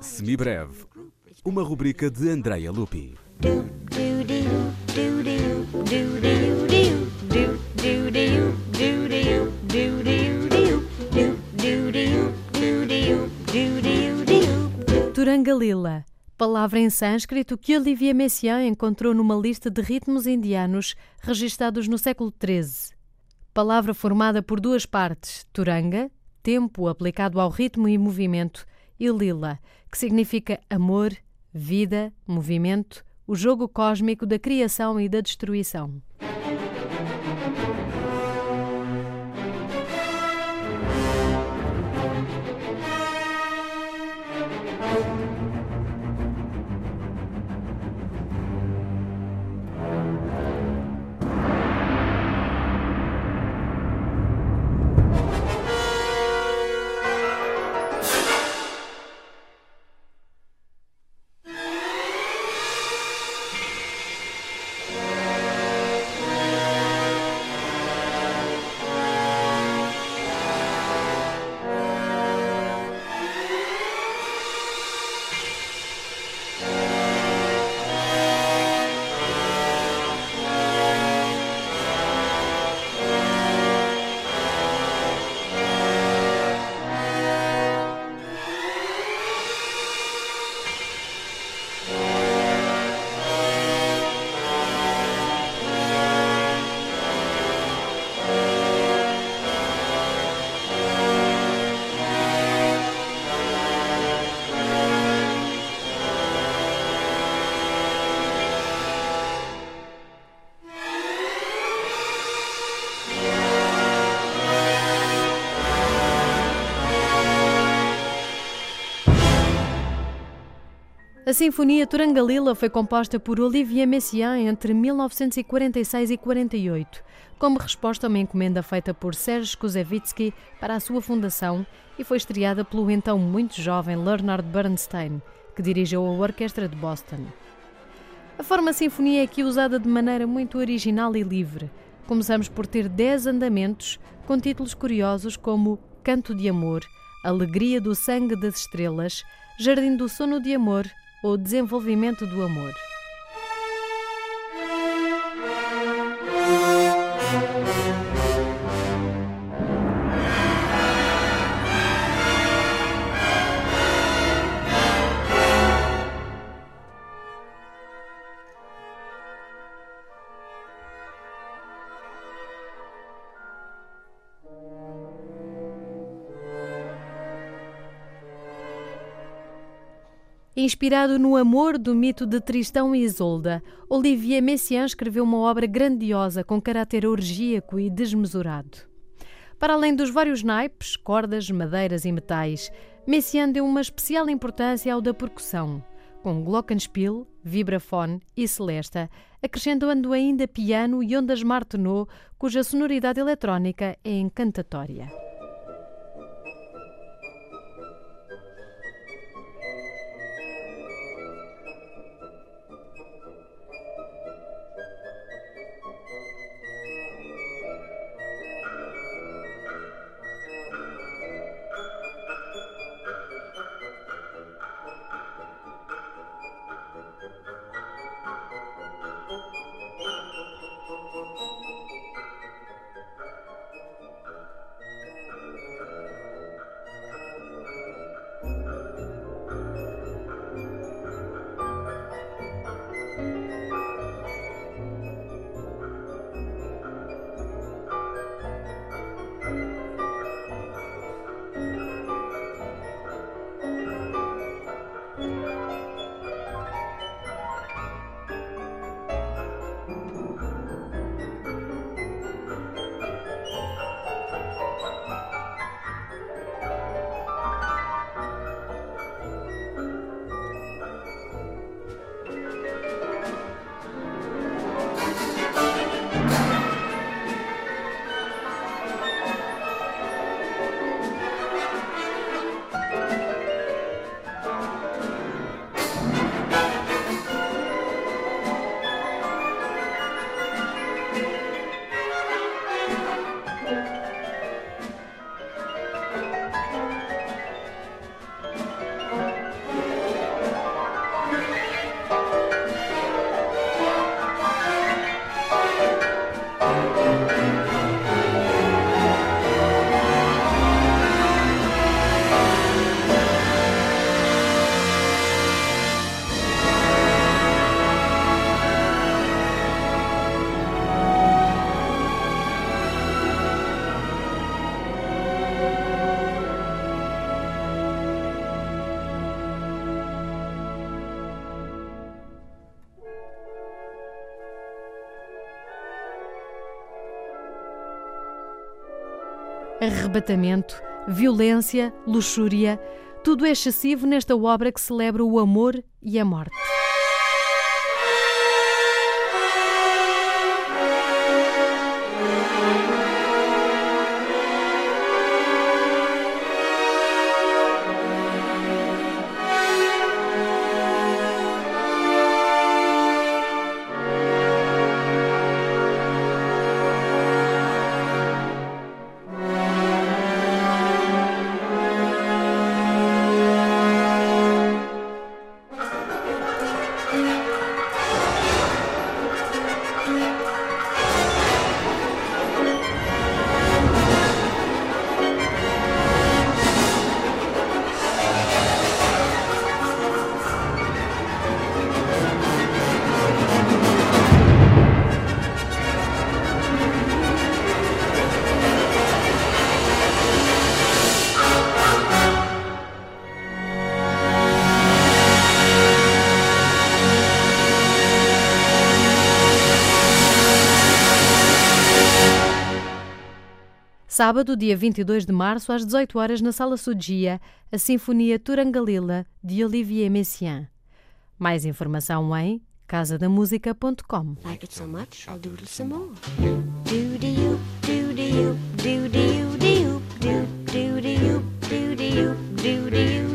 Semibreve, uma rubrica de Andrea Lupi. Turangalila, palavra em sânscrito que Olivier Messiaen encontrou numa lista de ritmos indianos registados no século XIII. Palavra formada por duas partes, Turanga, tempo aplicado ao ritmo e movimento, e Lila, que significa amor, vida, movimento, o jogo cósmico da criação e da destruição. A Sinfonia Turangalila foi composta por Olivier Messiaen entre 1946 e 48, como resposta a uma encomenda feita por Serge Kouzevitsky para a sua fundação e foi estreada pelo então muito jovem Leonard Bernstein, que dirigiu a Orquestra de Boston. A forma sinfonia é aqui usada de maneira muito original e livre. Começamos por ter dez andamentos com títulos curiosos como Canto de Amor, Alegria do Sangue das Estrelas, Jardim do Sono de Amor ou desenvolvimento do amor. Inspirado no amor do mito de Tristão e Isolda, Olivier Messiaen escreveu uma obra grandiosa com caráter orgíaco e desmesurado. Para além dos vários naipes, cordas, madeiras e metais, Messiaen deu uma especial importância ao da percussão, com glockenspiel, vibrafone e celesta, acrescentando ainda piano e ondas Martenot, cuja sonoridade eletrónica é encantatória. Arrebatamento, violência, luxúria, tudo é excessivo nesta obra que celebra o amor e a morte. Sábado, dia 22 de março, às 18 horas, na Sala Sudia, a Sinfonia Turangalila, de Olivier Messiaen. Mais informação em casadamusica.com. Like it so much, I'll doodle some more. Do do you, do do you, do do you, do do do do do do